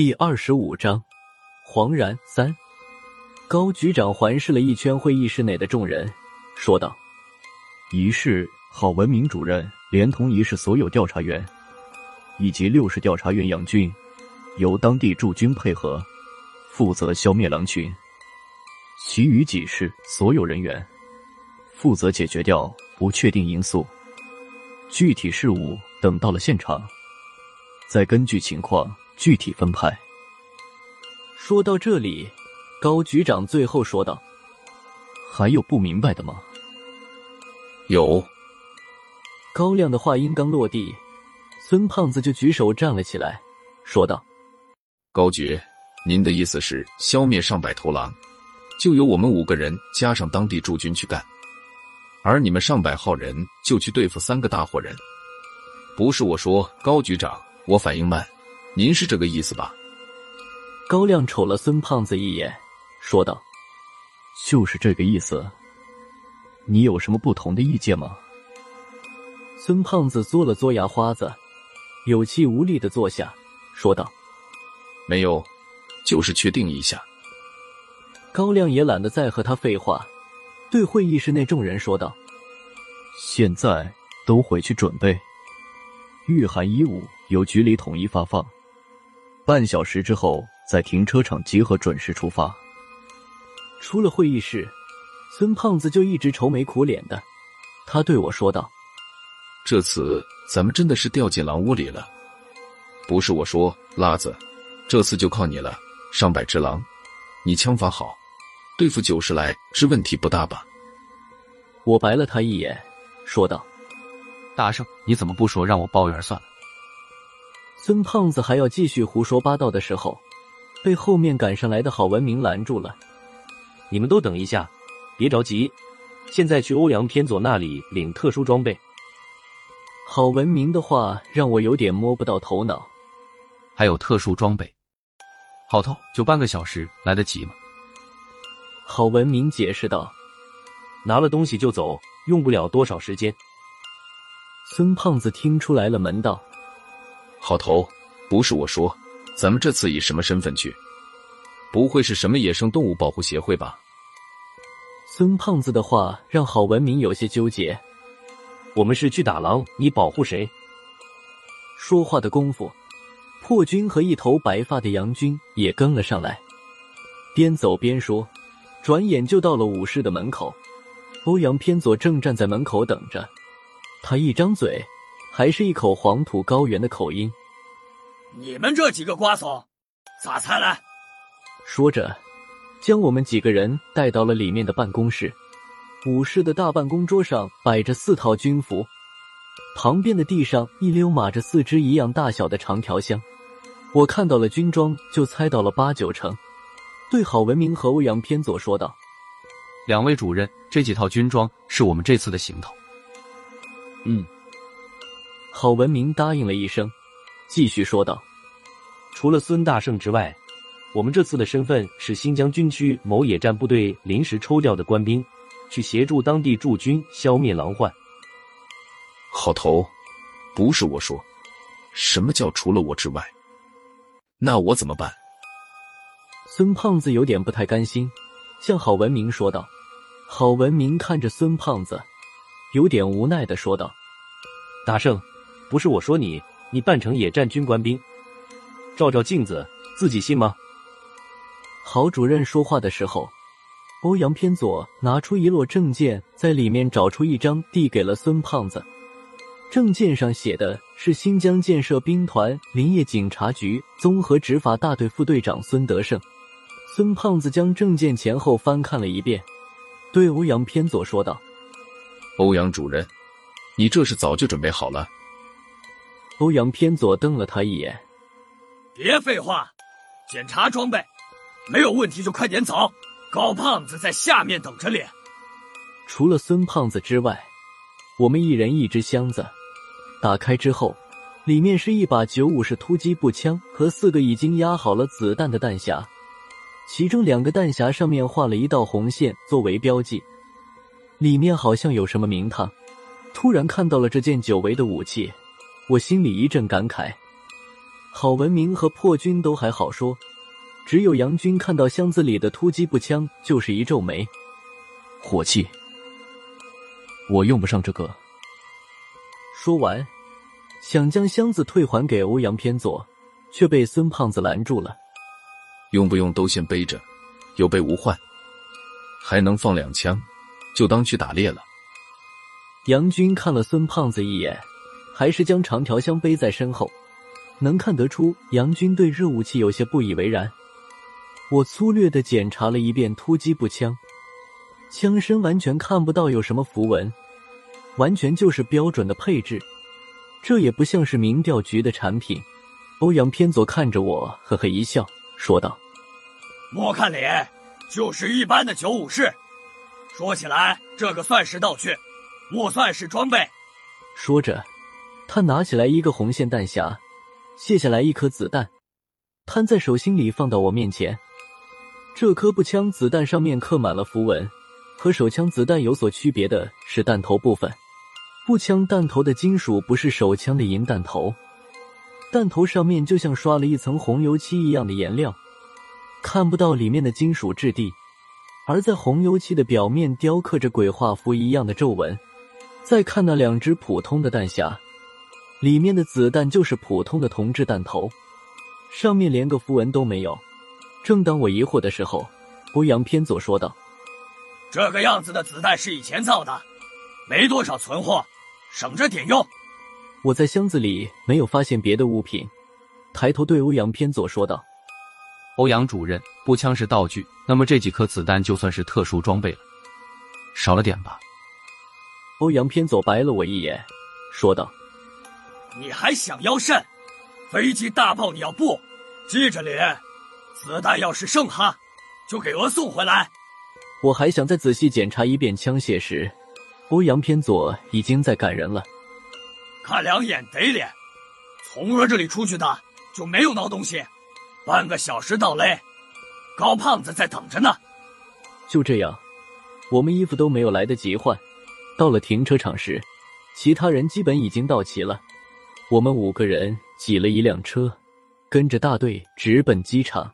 第二十五章，惶然三。高局长环视了一圈会议室内的众人，说道：“一是郝文明主任，连同一市所有调查员，以及六市调查员杨军，由当地驻军配合，负责消灭狼群。其余几市所有人员，负责解决掉不确定因素。具体事务等到了现场，再根据情况。”具体分派。说到这里，高局长最后说道：“还有不明白的吗？”有。高亮的话音刚落地，孙胖子就举手站了起来，说道：“高局，您的意思是消灭上百头狼，就由我们五个人加上当地驻军去干，而你们上百号人就去对付三个大活人？不是我说，高局长，我反应慢。”您是这个意思吧？高亮瞅了孙胖子一眼，说道：“就是这个意思。你有什么不同的意见吗？”孙胖子嘬了嘬牙花子，有气无力的坐下，说道：“没有，就是确定一下。”高亮也懒得再和他废话，对会议室内众人说道：“现在都回去准备，御寒衣物由局里统一发放。”半小时之后，在停车场集合，准时出发。出了会议室，孙胖子就一直愁眉苦脸的。他对我说道：“这次咱们真的是掉进狼窝里了。不是我说，拉子，这次就靠你了。上百只狼，你枪法好，对付九十来只问题不大吧？”我白了他一眼，说道：“大圣，你怎么不说让我抱怨算了？”孙胖子还要继续胡说八道的时候，被后面赶上来的郝文明拦住了。你们都等一下，别着急，现在去欧阳偏左那里领特殊装备。郝文明的话让我有点摸不到头脑。还有特殊装备，好透，就半个小时，来得及吗？郝文明解释道：“拿了东西就走，用不了多少时间。”孙胖子听出来了门道。好头，不是我说，咱们这次以什么身份去？不会是什么野生动物保护协会吧？孙胖子的话让郝文明有些纠结。我们是去打狼，你保护谁？说话的功夫，破军和一头白发的杨军也跟了上来，边走边说，转眼就到了武士的门口。欧阳偏左正站在门口等着，他一张嘴。还是一口黄土高原的口音。你们这几个瓜怂，咋才来？说着，将我们几个人带到了里面的办公室。武士的大办公桌上摆着四套军服，旁边的地上一溜码着四只一样大小的长条箱。我看到了军装，就猜到了八九成。对郝文明和欧阳偏左说道：“两位主任，这几套军装是我们这次的行头。”嗯。郝文明答应了一声，继续说道：“除了孙大圣之外，我们这次的身份是新疆军区某野战部队临时抽调的官兵，去协助当地驻军消灭狼患。”好头，不是我说，什么叫除了我之外？那我怎么办？孙胖子有点不太甘心，向郝文明说道。郝文明看着孙胖子，有点无奈的说道：“大圣。”不是我说你，你扮成野战军官兵，照照镜子，自己信吗？郝主任说话的时候，欧阳偏左拿出一摞证件，在里面找出一张，递给了孙胖子。证件上写的是新疆建设兵团林业警察局综合执法大队副队长孙德胜。孙胖子将证件前后翻看了一遍，对欧阳偏左说道：“欧阳主任，你这是早就准备好了？”欧阳偏左瞪了他一眼：“别废话，检查装备，没有问题就快点走。高胖子在下面等着你。”除了孙胖子之外，我们一人一只箱子。打开之后，里面是一把九五式突击步枪和四个已经压好了子弹的弹匣，其中两个弹匣上面画了一道红线作为标记，里面好像有什么名堂。突然看到了这件久违的武器。我心里一阵感慨，郝文明和破军都还好说，只有杨军看到箱子里的突击步枪，就是一皱眉，火器，我用不上这个。说完，想将箱子退还给欧阳偏左，却被孙胖子拦住了。用不用都先背着，有备无患。还能放两枪，就当去打猎了。杨军看了孙胖子一眼，还是将长条箱背在身后。能看得出，杨军对热武器有些不以为然。我粗略的检查了一遍突击步枪，枪身完全看不到有什么符文，完全就是标准的配置。这也不像是民调局的产品。欧阳偏左看着我，呵呵一笑，说道：“莫看脸。”就是一般的九五式，说起来这个算是道具，莫算是装备。说着，他拿起来一个红线弹匣，卸下来一颗子弹，摊在手心里放到我面前。这颗步枪子弹上面刻满了符文，和手枪子弹有所区别的是弹头部分，步枪弹头的金属不是手枪的银弹头，弹头上面就像刷了一层红油漆一样的颜料。看不到里面的金属质地，而在红油漆的表面雕刻着鬼画符一样的皱纹。再看那两只普通的弹匣，里面的子弹就是普通的铜制弹头，上面连个符文都没有。正当我疑惑的时候，欧阳偏左说道：“这个样子的子弹是以前造的，没多少存货，省着点用。”我在箱子里没有发现别的物品，抬头对欧阳偏左说道。欧阳主任，步枪是道具，那么这几颗子弹就算是特殊装备了，少了点吧？欧阳偏左白了我一眼，说道：“你还想要甚？飞机大炮你要不？记着脸，子弹要是剩哈，就给我送回来。”我还想再仔细检查一遍枪械时，欧阳偏左已经在赶人了。看两眼得脸，从我这里出去的就没有孬东西。半个小时到嘞，高胖子在等着呢。就这样，我们衣服都没有来得及换，到了停车场时，其他人基本已经到齐了。我们五个人挤了一辆车，跟着大队直奔机场。